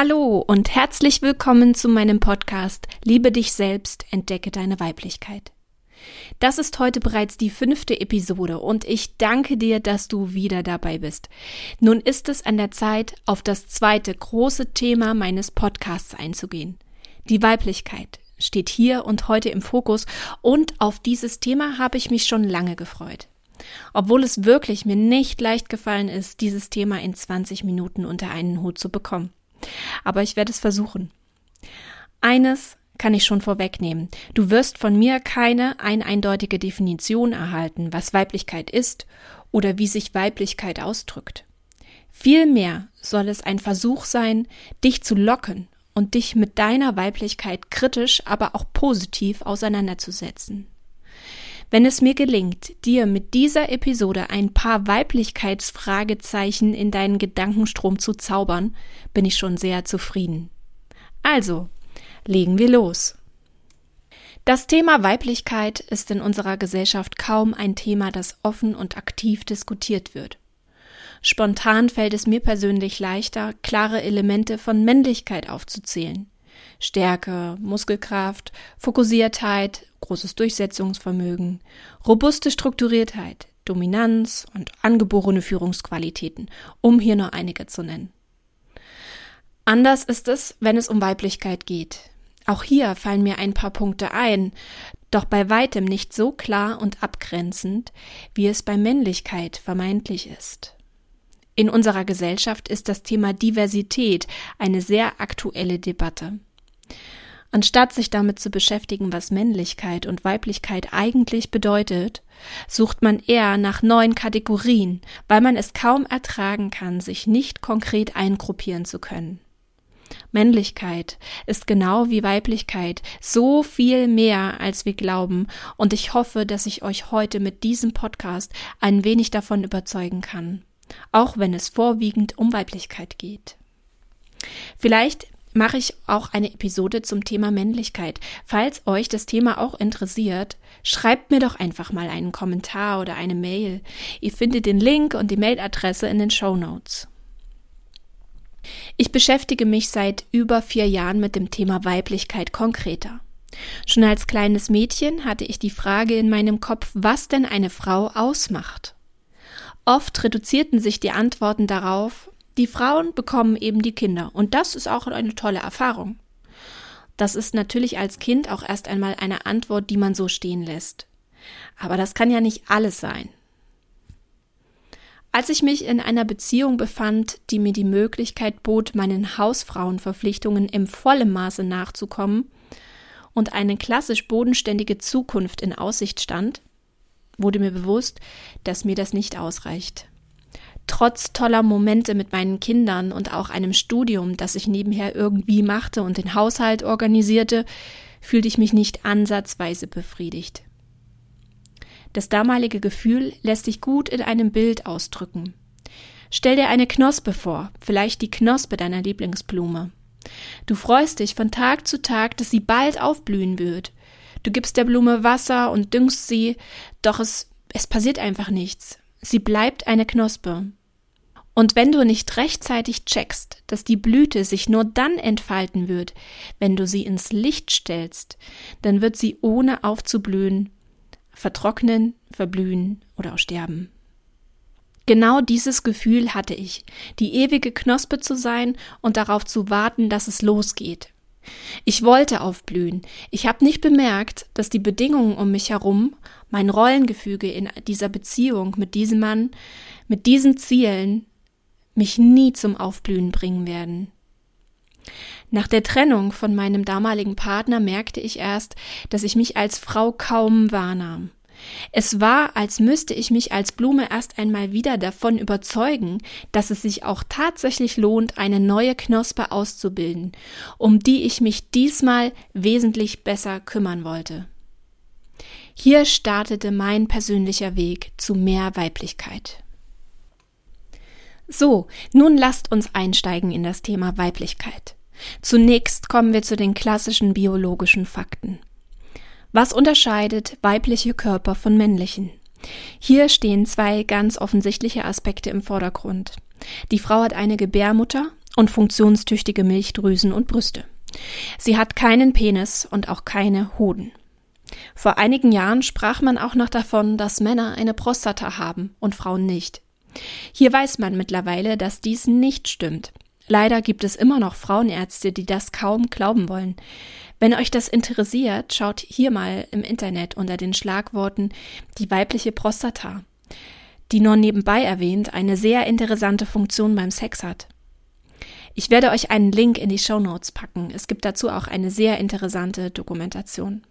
Hallo und herzlich willkommen zu meinem Podcast Liebe dich selbst, entdecke deine Weiblichkeit. Das ist heute bereits die fünfte Episode und ich danke dir, dass du wieder dabei bist. Nun ist es an der Zeit, auf das zweite große Thema meines Podcasts einzugehen. Die Weiblichkeit steht hier und heute im Fokus und auf dieses Thema habe ich mich schon lange gefreut. Obwohl es wirklich mir nicht leicht gefallen ist, dieses Thema in 20 Minuten unter einen Hut zu bekommen. Aber ich werde es versuchen. Eines kann ich schon vorwegnehmen. Du wirst von mir keine ein eindeutige Definition erhalten, was Weiblichkeit ist oder wie sich Weiblichkeit ausdrückt. Vielmehr soll es ein Versuch sein, dich zu locken und dich mit deiner Weiblichkeit kritisch, aber auch positiv auseinanderzusetzen. Wenn es mir gelingt, dir mit dieser Episode ein paar Weiblichkeitsfragezeichen in deinen Gedankenstrom zu zaubern, bin ich schon sehr zufrieden. Also, legen wir los. Das Thema Weiblichkeit ist in unserer Gesellschaft kaum ein Thema, das offen und aktiv diskutiert wird. Spontan fällt es mir persönlich leichter, klare Elemente von Männlichkeit aufzuzählen. Stärke, Muskelkraft, Fokussiertheit, großes Durchsetzungsvermögen, robuste Strukturiertheit, Dominanz und angeborene Führungsqualitäten, um hier nur einige zu nennen. Anders ist es, wenn es um Weiblichkeit geht. Auch hier fallen mir ein paar Punkte ein, doch bei weitem nicht so klar und abgrenzend, wie es bei Männlichkeit vermeintlich ist. In unserer Gesellschaft ist das Thema Diversität eine sehr aktuelle Debatte. Anstatt sich damit zu beschäftigen, was Männlichkeit und Weiblichkeit eigentlich bedeutet, sucht man eher nach neuen Kategorien, weil man es kaum ertragen kann, sich nicht konkret eingruppieren zu können. Männlichkeit ist genau wie Weiblichkeit so viel mehr, als wir glauben, und ich hoffe, dass ich euch heute mit diesem Podcast ein wenig davon überzeugen kann, auch wenn es vorwiegend um Weiblichkeit geht. Vielleicht mache ich auch eine Episode zum Thema Männlichkeit. Falls euch das Thema auch interessiert, schreibt mir doch einfach mal einen Kommentar oder eine Mail. Ihr findet den Link und die Mailadresse in den Show Notes. Ich beschäftige mich seit über vier Jahren mit dem Thema Weiblichkeit konkreter. Schon als kleines Mädchen hatte ich die Frage in meinem Kopf, was denn eine Frau ausmacht. Oft reduzierten sich die Antworten darauf, die Frauen bekommen eben die Kinder. Und das ist auch eine tolle Erfahrung. Das ist natürlich als Kind auch erst einmal eine Antwort, die man so stehen lässt. Aber das kann ja nicht alles sein. Als ich mich in einer Beziehung befand, die mir die Möglichkeit bot, meinen Hausfrauenverpflichtungen im vollen Maße nachzukommen und eine klassisch bodenständige Zukunft in Aussicht stand, wurde mir bewusst, dass mir das nicht ausreicht trotz toller Momente mit meinen Kindern und auch einem Studium, das ich nebenher irgendwie machte und den Haushalt organisierte, fühlte ich mich nicht ansatzweise befriedigt. Das damalige Gefühl lässt sich gut in einem Bild ausdrücken. Stell dir eine Knospe vor, vielleicht die Knospe deiner Lieblingsblume. Du freust dich von Tag zu Tag, dass sie bald aufblühen wird. Du gibst der Blume Wasser und düngst sie, doch es, es passiert einfach nichts. Sie bleibt eine Knospe. Und wenn du nicht rechtzeitig checkst, dass die Blüte sich nur dann entfalten wird, wenn du sie ins Licht stellst, dann wird sie ohne aufzublühen vertrocknen, verblühen oder auch sterben. Genau dieses Gefühl hatte ich, die ewige Knospe zu sein und darauf zu warten, dass es losgeht. Ich wollte aufblühen. Ich habe nicht bemerkt, dass die Bedingungen um mich herum, mein Rollengefüge in dieser Beziehung mit diesem Mann, mit diesen Zielen mich nie zum Aufblühen bringen werden. Nach der Trennung von meinem damaligen Partner merkte ich erst, dass ich mich als Frau kaum wahrnahm. Es war, als müsste ich mich als Blume erst einmal wieder davon überzeugen, dass es sich auch tatsächlich lohnt, eine neue Knospe auszubilden, um die ich mich diesmal wesentlich besser kümmern wollte. Hier startete mein persönlicher Weg zu mehr Weiblichkeit. So, nun lasst uns einsteigen in das Thema Weiblichkeit. Zunächst kommen wir zu den klassischen biologischen Fakten. Was unterscheidet weibliche Körper von männlichen? Hier stehen zwei ganz offensichtliche Aspekte im Vordergrund. Die Frau hat eine Gebärmutter und funktionstüchtige Milchdrüsen und Brüste. Sie hat keinen Penis und auch keine Hoden. Vor einigen Jahren sprach man auch noch davon, dass Männer eine Prostata haben und Frauen nicht. Hier weiß man mittlerweile, dass dies nicht stimmt. Leider gibt es immer noch Frauenärzte, die das kaum glauben wollen. Wenn euch das interessiert, schaut hier mal im Internet unter den Schlagworten die weibliche Prostata, die nur nebenbei erwähnt eine sehr interessante Funktion beim Sex hat. Ich werde euch einen Link in die Show Notes packen. Es gibt dazu auch eine sehr interessante Dokumentation.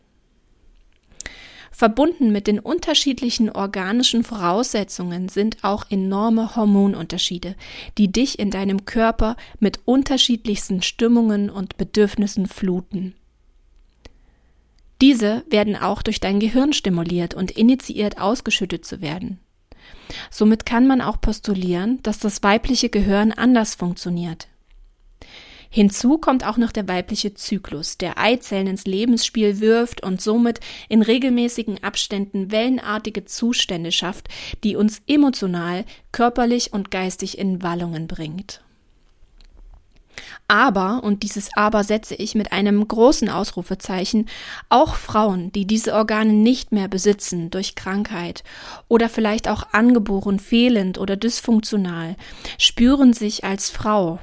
Verbunden mit den unterschiedlichen organischen Voraussetzungen sind auch enorme Hormonunterschiede, die dich in deinem Körper mit unterschiedlichsten Stimmungen und Bedürfnissen fluten. Diese werden auch durch dein Gehirn stimuliert und initiiert ausgeschüttet zu werden. Somit kann man auch postulieren, dass das weibliche Gehirn anders funktioniert. Hinzu kommt auch noch der weibliche Zyklus, der Eizellen ins Lebensspiel wirft und somit in regelmäßigen Abständen wellenartige Zustände schafft, die uns emotional, körperlich und geistig in Wallungen bringt. Aber, und dieses Aber setze ich mit einem großen Ausrufezeichen, auch Frauen, die diese Organe nicht mehr besitzen durch Krankheit oder vielleicht auch angeboren fehlend oder dysfunktional, spüren sich als Frau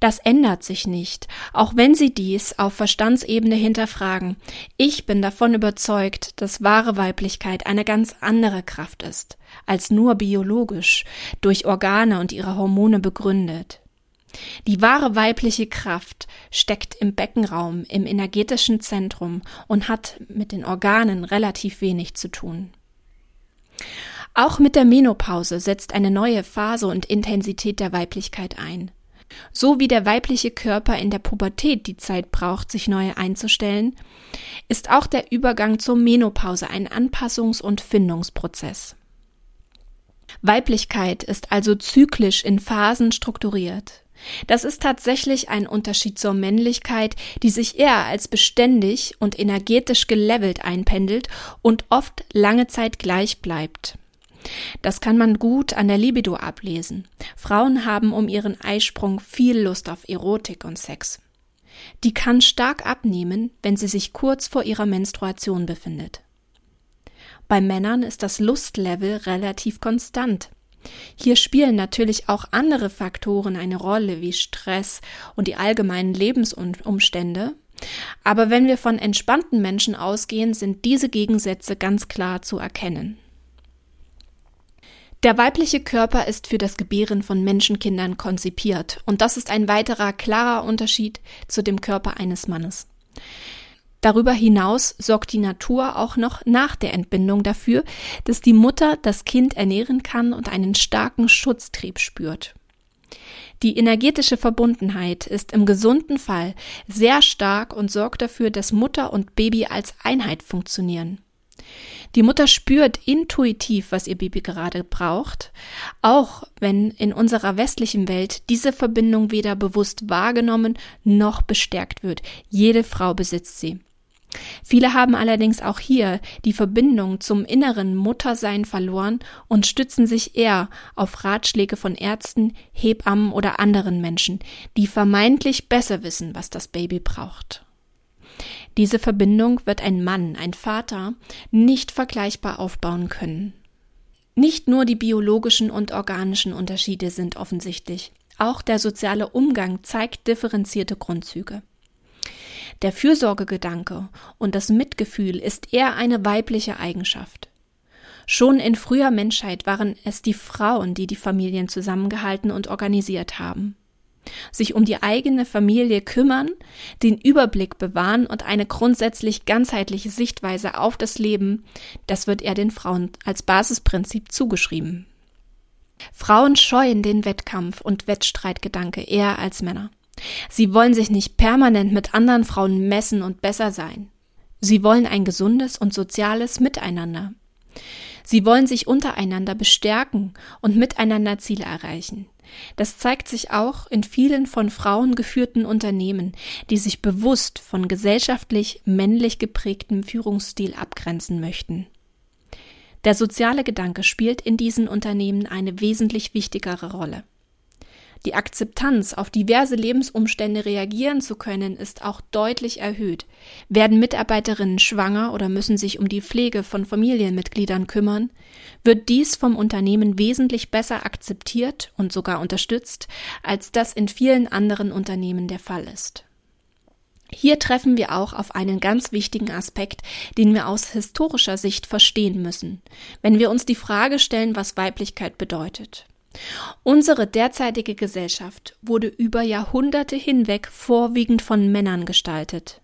das ändert sich nicht, auch wenn Sie dies auf Verstandsebene hinterfragen. Ich bin davon überzeugt, dass wahre Weiblichkeit eine ganz andere Kraft ist, als nur biologisch, durch Organe und ihre Hormone begründet. Die wahre weibliche Kraft steckt im Beckenraum, im energetischen Zentrum und hat mit den Organen relativ wenig zu tun. Auch mit der Menopause setzt eine neue Phase und Intensität der Weiblichkeit ein. So wie der weibliche Körper in der Pubertät die Zeit braucht, sich neu einzustellen, ist auch der Übergang zur Menopause ein Anpassungs- und Findungsprozess. Weiblichkeit ist also zyklisch in Phasen strukturiert. Das ist tatsächlich ein Unterschied zur Männlichkeit, die sich eher als beständig und energetisch gelevelt einpendelt und oft lange Zeit gleich bleibt. Das kann man gut an der Libido ablesen. Frauen haben um ihren Eisprung viel Lust auf Erotik und Sex. Die kann stark abnehmen, wenn sie sich kurz vor ihrer Menstruation befindet. Bei Männern ist das Lustlevel relativ konstant. Hier spielen natürlich auch andere Faktoren eine Rolle wie Stress und die allgemeinen Lebensumstände. Aber wenn wir von entspannten Menschen ausgehen, sind diese Gegensätze ganz klar zu erkennen. Der weibliche Körper ist für das Gebären von Menschenkindern konzipiert und das ist ein weiterer klarer Unterschied zu dem Körper eines Mannes. Darüber hinaus sorgt die Natur auch noch nach der Entbindung dafür, dass die Mutter das Kind ernähren kann und einen starken Schutztrieb spürt. Die energetische Verbundenheit ist im gesunden Fall sehr stark und sorgt dafür, dass Mutter und Baby als Einheit funktionieren. Die Mutter spürt intuitiv, was ihr Baby gerade braucht, auch wenn in unserer westlichen Welt diese Verbindung weder bewusst wahrgenommen noch bestärkt wird. Jede Frau besitzt sie. Viele haben allerdings auch hier die Verbindung zum inneren Muttersein verloren und stützen sich eher auf Ratschläge von Ärzten, Hebammen oder anderen Menschen, die vermeintlich besser wissen, was das Baby braucht. Diese Verbindung wird ein Mann, ein Vater, nicht vergleichbar aufbauen können. Nicht nur die biologischen und organischen Unterschiede sind offensichtlich, auch der soziale Umgang zeigt differenzierte Grundzüge. Der Fürsorgegedanke und das Mitgefühl ist eher eine weibliche Eigenschaft. Schon in früher Menschheit waren es die Frauen, die die Familien zusammengehalten und organisiert haben sich um die eigene Familie kümmern, den Überblick bewahren und eine grundsätzlich ganzheitliche Sichtweise auf das Leben, das wird eher den Frauen als Basisprinzip zugeschrieben. Frauen scheuen den Wettkampf und Wettstreitgedanke eher als Männer. Sie wollen sich nicht permanent mit anderen Frauen messen und besser sein. Sie wollen ein gesundes und soziales Miteinander. Sie wollen sich untereinander bestärken und miteinander Ziele erreichen. Das zeigt sich auch in vielen von Frauen geführten Unternehmen, die sich bewusst von gesellschaftlich männlich geprägtem Führungsstil abgrenzen möchten. Der soziale Gedanke spielt in diesen Unternehmen eine wesentlich wichtigere Rolle. Die Akzeptanz, auf diverse Lebensumstände reagieren zu können, ist auch deutlich erhöht. Werden Mitarbeiterinnen schwanger oder müssen sich um die Pflege von Familienmitgliedern kümmern, wird dies vom Unternehmen wesentlich besser akzeptiert und sogar unterstützt, als das in vielen anderen Unternehmen der Fall ist. Hier treffen wir auch auf einen ganz wichtigen Aspekt, den wir aus historischer Sicht verstehen müssen, wenn wir uns die Frage stellen, was Weiblichkeit bedeutet. Unsere derzeitige Gesellschaft wurde über Jahrhunderte hinweg vorwiegend von Männern gestaltet.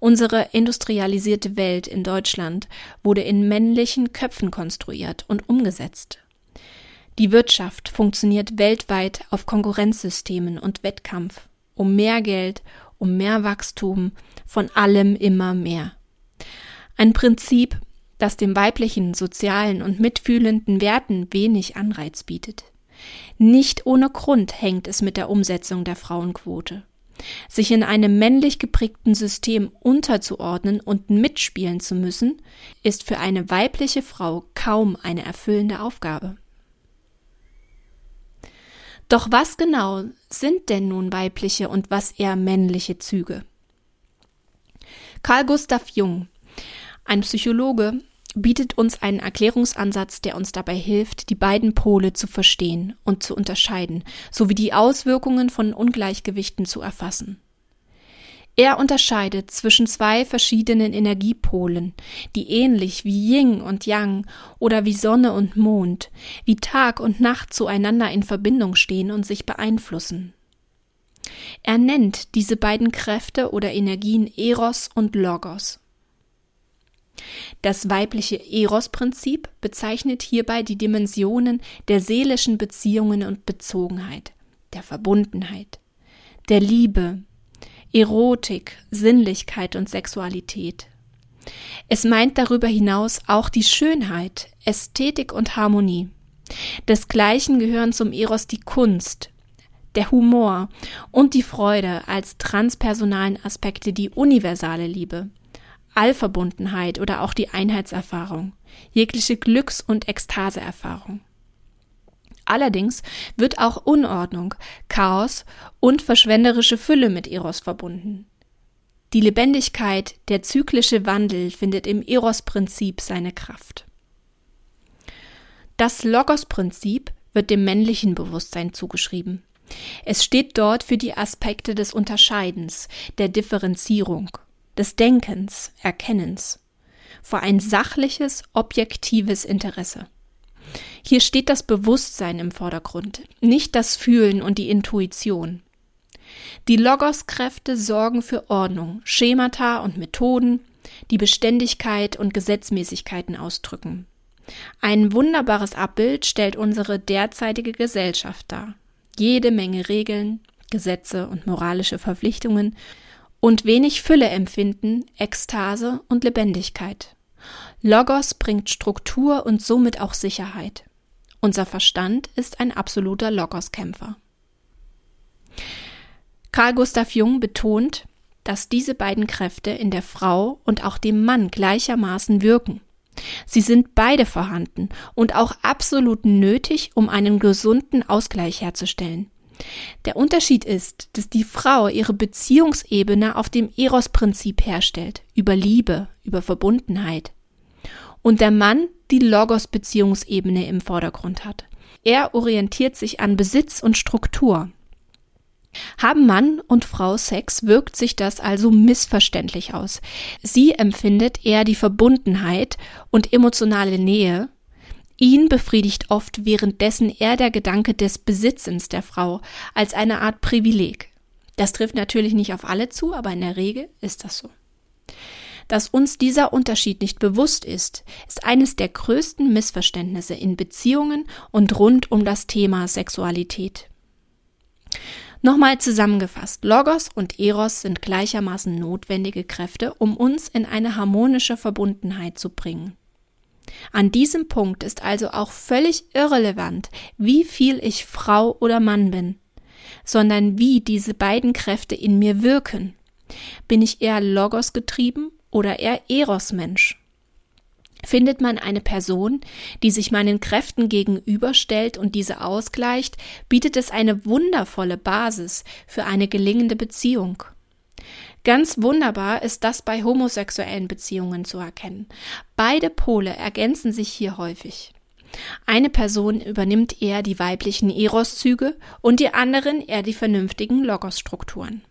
Unsere industrialisierte Welt in Deutschland wurde in männlichen Köpfen konstruiert und umgesetzt. Die Wirtschaft funktioniert weltweit auf Konkurrenzsystemen und Wettkampf, um mehr Geld, um mehr Wachstum, von allem immer mehr. Ein Prinzip, das dem weiblichen, sozialen und mitfühlenden Werten wenig Anreiz bietet. Nicht ohne Grund hängt es mit der Umsetzung der Frauenquote. Sich in einem männlich geprägten System unterzuordnen und mitspielen zu müssen, ist für eine weibliche Frau kaum eine erfüllende Aufgabe. Doch was genau sind denn nun weibliche und was eher männliche Züge? Carl Gustav Jung, ein Psychologe, bietet uns einen Erklärungsansatz, der uns dabei hilft, die beiden Pole zu verstehen und zu unterscheiden, sowie die Auswirkungen von Ungleichgewichten zu erfassen. Er unterscheidet zwischen zwei verschiedenen Energiepolen, die ähnlich wie Yin und Yang oder wie Sonne und Mond, wie Tag und Nacht zueinander in Verbindung stehen und sich beeinflussen. Er nennt diese beiden Kräfte oder Energien Eros und Logos. Das weibliche Eros-Prinzip bezeichnet hierbei die Dimensionen der seelischen Beziehungen und Bezogenheit, der Verbundenheit, der Liebe, Erotik, Sinnlichkeit und Sexualität. Es meint darüber hinaus auch die Schönheit, Ästhetik und Harmonie. Desgleichen gehören zum Eros die Kunst, der Humor und die Freude als transpersonalen Aspekte die universale Liebe, Allverbundenheit oder auch die Einheitserfahrung, jegliche Glücks- und Ekstaseerfahrung. Allerdings wird auch Unordnung, Chaos und verschwenderische Fülle mit Eros verbunden. Die Lebendigkeit, der zyklische Wandel findet im Eros-Prinzip seine Kraft. Das Logos-Prinzip wird dem männlichen Bewusstsein zugeschrieben. Es steht dort für die Aspekte des Unterscheidens, der Differenzierung, des Denkens, Erkennens, vor ein sachliches, objektives Interesse. Hier steht das Bewusstsein im Vordergrund, nicht das Fühlen und die Intuition. Die Logos-Kräfte sorgen für Ordnung, Schemata und Methoden, die Beständigkeit und Gesetzmäßigkeiten ausdrücken. Ein wunderbares Abbild stellt unsere derzeitige Gesellschaft dar. Jede Menge Regeln, Gesetze und moralische Verpflichtungen und wenig Fülle empfinden, Ekstase und Lebendigkeit. Logos bringt Struktur und somit auch Sicherheit. Unser Verstand ist ein absoluter Logos-Kämpfer. Carl Gustav Jung betont, dass diese beiden Kräfte in der Frau und auch dem Mann gleichermaßen wirken. Sie sind beide vorhanden und auch absolut nötig, um einen gesunden Ausgleich herzustellen. Der Unterschied ist, dass die Frau ihre Beziehungsebene auf dem Eros-Prinzip herstellt, über Liebe, über Verbundenheit. Und der Mann die Logos-Beziehungsebene im Vordergrund hat. Er orientiert sich an Besitz und Struktur. Haben Mann und Frau Sex, wirkt sich das also missverständlich aus. Sie empfindet eher die Verbundenheit und emotionale Nähe. Ihn befriedigt oft währenddessen eher der Gedanke des Besitzens der Frau als eine Art Privileg. Das trifft natürlich nicht auf alle zu, aber in der Regel ist das so. Dass uns dieser Unterschied nicht bewusst ist, ist eines der größten Missverständnisse in Beziehungen und rund um das Thema Sexualität. Nochmal zusammengefasst, Logos und Eros sind gleichermaßen notwendige Kräfte, um uns in eine harmonische Verbundenheit zu bringen. An diesem Punkt ist also auch völlig irrelevant, wie viel ich Frau oder Mann bin, sondern wie diese beiden Kräfte in mir wirken. Bin ich eher Logos getrieben oder eher Eros-Mensch? Findet man eine Person, die sich meinen Kräften gegenüberstellt und diese ausgleicht, bietet es eine wundervolle Basis für eine gelingende Beziehung. Ganz wunderbar ist das bei homosexuellen Beziehungen zu erkennen. Beide Pole ergänzen sich hier häufig. Eine Person übernimmt eher die weiblichen Eros-Züge und die anderen eher die vernünftigen Logos-Strukturen.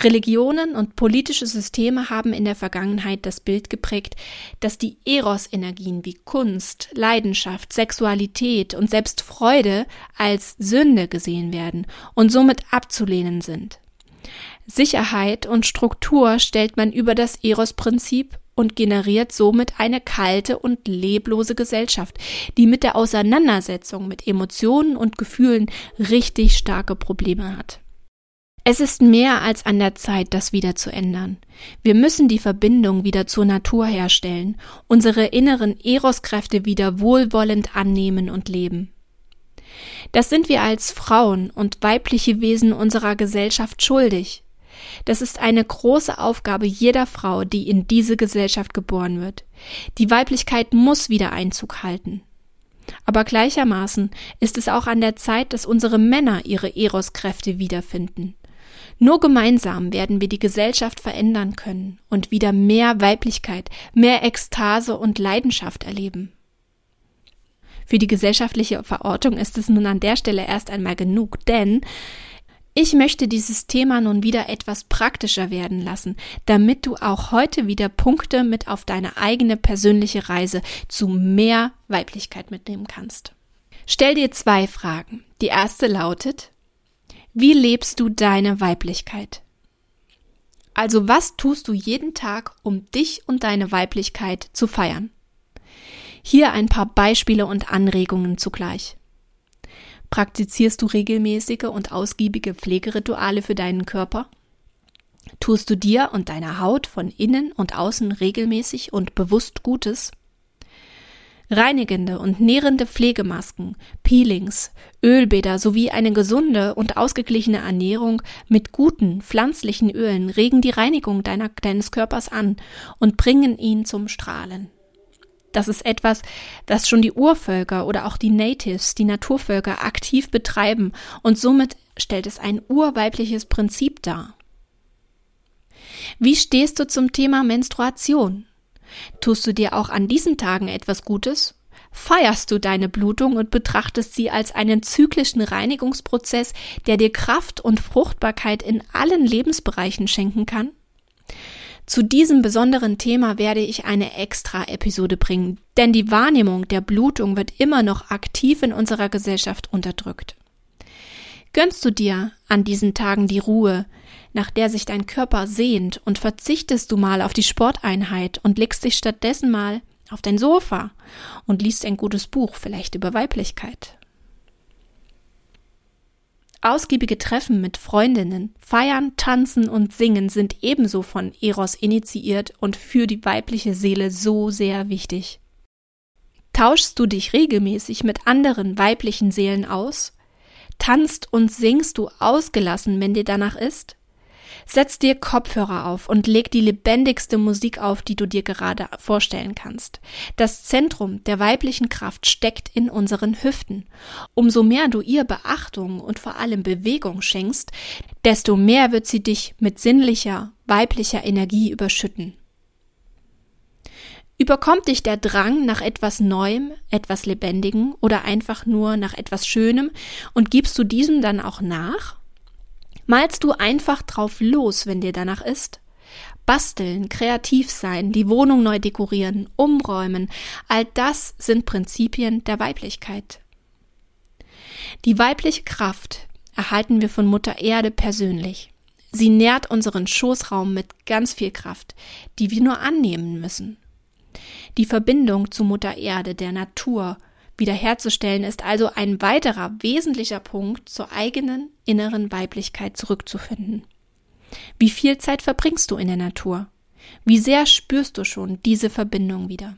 Religionen und politische Systeme haben in der Vergangenheit das Bild geprägt, dass die Eros-Energien wie Kunst, Leidenschaft, Sexualität und selbst Freude als Sünde gesehen werden und somit abzulehnen sind. Sicherheit und Struktur stellt man über das Eros-Prinzip und generiert somit eine kalte und leblose Gesellschaft, die mit der Auseinandersetzung mit Emotionen und Gefühlen richtig starke Probleme hat. Es ist mehr als an der Zeit, das wieder zu ändern. Wir müssen die Verbindung wieder zur Natur herstellen, unsere inneren Eroskräfte wieder wohlwollend annehmen und leben. Das sind wir als Frauen und weibliche Wesen unserer Gesellschaft schuldig. Das ist eine große Aufgabe jeder Frau, die in diese Gesellschaft geboren wird. Die Weiblichkeit muss wieder Einzug halten. Aber gleichermaßen ist es auch an der Zeit, dass unsere Männer ihre Eroskräfte wiederfinden. Nur gemeinsam werden wir die Gesellschaft verändern können und wieder mehr Weiblichkeit, mehr Ekstase und Leidenschaft erleben. Für die gesellschaftliche Verortung ist es nun an der Stelle erst einmal genug, denn ich möchte dieses Thema nun wieder etwas praktischer werden lassen, damit du auch heute wieder Punkte mit auf deine eigene persönliche Reise zu mehr Weiblichkeit mitnehmen kannst. Stell dir zwei Fragen. Die erste lautet, wie lebst du deine Weiblichkeit? Also was tust du jeden Tag, um dich und deine Weiblichkeit zu feiern? Hier ein paar Beispiele und Anregungen zugleich. Praktizierst du regelmäßige und ausgiebige Pflegerituale für deinen Körper? Tust du dir und deiner Haut von innen und außen regelmäßig und bewusst Gutes? Reinigende und nährende Pflegemasken, Peelings, Ölbäder sowie eine gesunde und ausgeglichene Ernährung mit guten pflanzlichen Ölen regen die Reinigung deiner, deines Körpers an und bringen ihn zum Strahlen. Das ist etwas, das schon die Urvölker oder auch die Natives, die Naturvölker aktiv betreiben und somit stellt es ein urweibliches Prinzip dar. Wie stehst du zum Thema Menstruation? Tust du dir auch an diesen Tagen etwas Gutes? Feierst du deine Blutung und betrachtest sie als einen zyklischen Reinigungsprozess, der dir Kraft und Fruchtbarkeit in allen Lebensbereichen schenken kann? Zu diesem besonderen Thema werde ich eine extra Episode bringen, denn die Wahrnehmung der Blutung wird immer noch aktiv in unserer Gesellschaft unterdrückt. Gönnst du dir an diesen Tagen die Ruhe, nach der sich dein Körper sehnt, und verzichtest du mal auf die Sporteinheit und legst dich stattdessen mal auf dein Sofa und liest ein gutes Buch, vielleicht über Weiblichkeit. Ausgiebige Treffen mit Freundinnen, Feiern, Tanzen und Singen sind ebenso von Eros initiiert und für die weibliche Seele so sehr wichtig. Tauschst du dich regelmäßig mit anderen weiblichen Seelen aus? Tanzt und singst du ausgelassen, wenn dir danach ist? Setz dir Kopfhörer auf und leg die lebendigste Musik auf, die du dir gerade vorstellen kannst. Das Zentrum der weiblichen Kraft steckt in unseren Hüften. Umso mehr du ihr Beachtung und vor allem Bewegung schenkst, desto mehr wird sie dich mit sinnlicher, weiblicher Energie überschütten. Überkommt dich der Drang nach etwas Neuem, etwas Lebendigem oder einfach nur nach etwas Schönem und gibst du diesem dann auch nach? Malst du einfach drauf los, wenn dir danach ist? Basteln, kreativ sein, die Wohnung neu dekorieren, umräumen, all das sind Prinzipien der Weiblichkeit. Die weibliche Kraft erhalten wir von Mutter Erde persönlich. Sie nährt unseren Schoßraum mit ganz viel Kraft, die wir nur annehmen müssen. Die Verbindung zu Mutter Erde, der Natur, wiederherzustellen ist also ein weiterer wesentlicher Punkt zur eigenen inneren Weiblichkeit zurückzufinden. Wie viel Zeit verbringst du in der Natur? Wie sehr spürst du schon diese Verbindung wieder?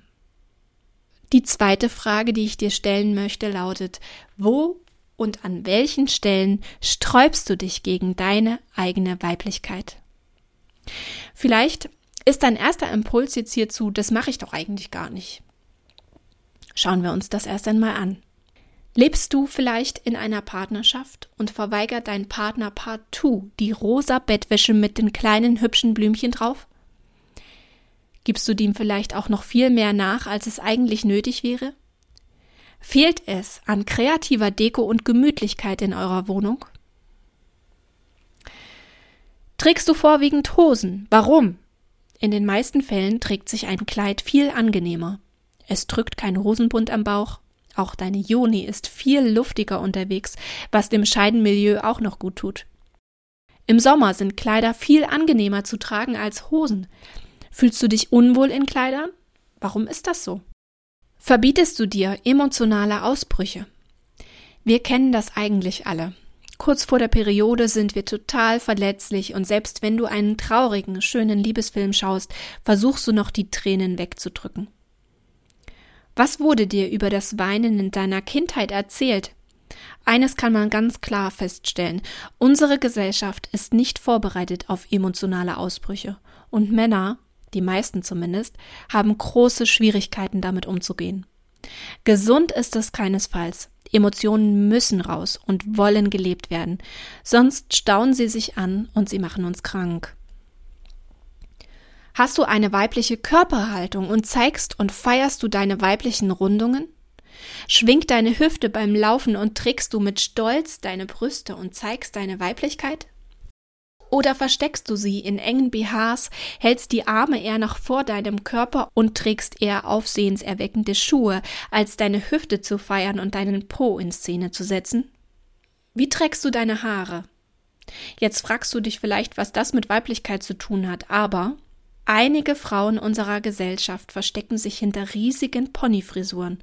Die zweite Frage, die ich dir stellen möchte, lautet, wo und an welchen Stellen sträubst du dich gegen deine eigene Weiblichkeit? Vielleicht Ist dein erster Impuls jetzt hierzu, das mache ich doch eigentlich gar nicht? Schauen wir uns das erst einmal an. Lebst du vielleicht in einer Partnerschaft und verweigert dein Partner partout die rosa Bettwäsche mit den kleinen hübschen Blümchen drauf? Gibst du dem vielleicht auch noch viel mehr nach, als es eigentlich nötig wäre? Fehlt es an kreativer Deko und Gemütlichkeit in eurer Wohnung? Trägst du vorwiegend Hosen? Warum? In den meisten Fällen trägt sich ein Kleid viel angenehmer. Es drückt kein Hosenbund am Bauch. Auch deine Joni ist viel luftiger unterwegs, was dem Scheidenmilieu auch noch gut tut. Im Sommer sind Kleider viel angenehmer zu tragen als Hosen. Fühlst du dich unwohl in Kleidern? Warum ist das so? Verbietest du dir emotionale Ausbrüche? Wir kennen das eigentlich alle. Kurz vor der Periode sind wir total verletzlich und selbst wenn du einen traurigen, schönen Liebesfilm schaust, versuchst du noch die Tränen wegzudrücken. Was wurde dir über das Weinen in deiner Kindheit erzählt? Eines kann man ganz klar feststellen. Unsere Gesellschaft ist nicht vorbereitet auf emotionale Ausbrüche. Und Männer, die meisten zumindest, haben große Schwierigkeiten damit umzugehen. Gesund ist es keinesfalls. Emotionen müssen raus und wollen gelebt werden, sonst stauen sie sich an und sie machen uns krank. Hast du eine weibliche Körperhaltung und zeigst und feierst du deine weiblichen Rundungen? Schwingt deine Hüfte beim Laufen und trägst du mit Stolz deine Brüste und zeigst deine Weiblichkeit? Oder versteckst du sie in engen BHs, hältst die Arme eher noch vor deinem Körper und trägst eher aufsehenserweckende Schuhe, als deine Hüfte zu feiern und deinen Po in Szene zu setzen? Wie trägst du deine Haare? Jetzt fragst du dich vielleicht, was das mit Weiblichkeit zu tun hat, aber Einige Frauen unserer Gesellschaft verstecken sich hinter riesigen Ponyfrisuren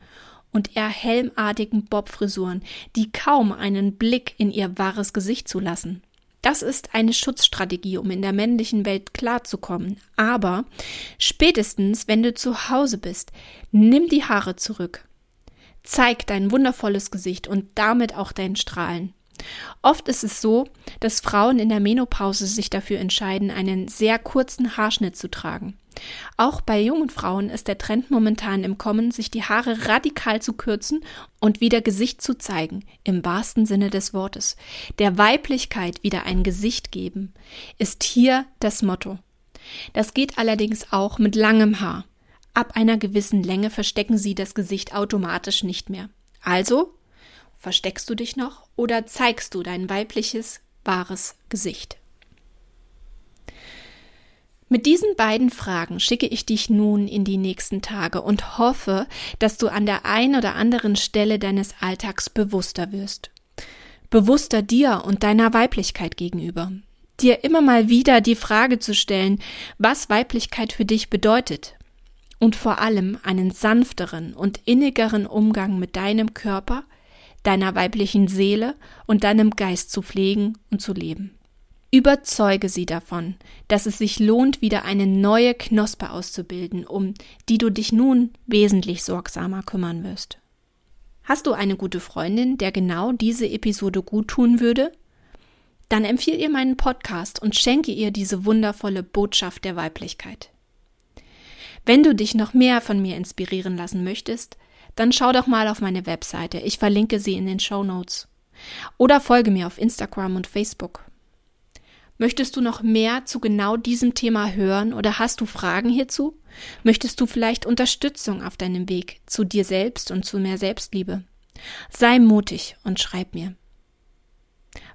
und eher helmartigen Bobfrisuren, die kaum einen Blick in ihr wahres Gesicht zulassen. Das ist eine Schutzstrategie, um in der männlichen Welt klarzukommen. Aber spätestens, wenn du zu Hause bist, nimm die Haare zurück. Zeig dein wundervolles Gesicht und damit auch dein Strahlen. Oft ist es so, dass Frauen in der Menopause sich dafür entscheiden, einen sehr kurzen Haarschnitt zu tragen. Auch bei jungen Frauen ist der Trend momentan im Kommen, sich die Haare radikal zu kürzen und wieder Gesicht zu zeigen, im wahrsten Sinne des Wortes. Der Weiblichkeit wieder ein Gesicht geben, ist hier das Motto. Das geht allerdings auch mit langem Haar. Ab einer gewissen Länge verstecken sie das Gesicht automatisch nicht mehr. Also Versteckst du dich noch oder zeigst du dein weibliches, wahres Gesicht? Mit diesen beiden Fragen schicke ich dich nun in die nächsten Tage und hoffe, dass du an der einen oder anderen Stelle deines Alltags bewusster wirst. Bewusster dir und deiner Weiblichkeit gegenüber. Dir immer mal wieder die Frage zu stellen, was Weiblichkeit für dich bedeutet. Und vor allem einen sanfteren und innigeren Umgang mit deinem Körper, deiner weiblichen Seele und deinem Geist zu pflegen und zu leben. Überzeuge sie davon, dass es sich lohnt, wieder eine neue Knospe auszubilden, um die du dich nun wesentlich sorgsamer kümmern wirst. Hast du eine gute Freundin, der genau diese Episode gut tun würde? Dann empfiehl ihr meinen Podcast und schenke ihr diese wundervolle Botschaft der Weiblichkeit. Wenn du dich noch mehr von mir inspirieren lassen möchtest, dann schau doch mal auf meine Webseite. Ich verlinke sie in den Show Notes. Oder folge mir auf Instagram und Facebook. Möchtest du noch mehr zu genau diesem Thema hören oder hast du Fragen hierzu? Möchtest du vielleicht Unterstützung auf deinem Weg zu dir selbst und zu mehr Selbstliebe? Sei mutig und schreib mir.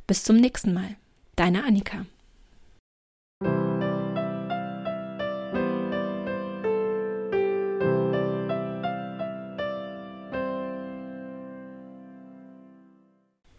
Bis zum nächsten Mal. Deine Annika.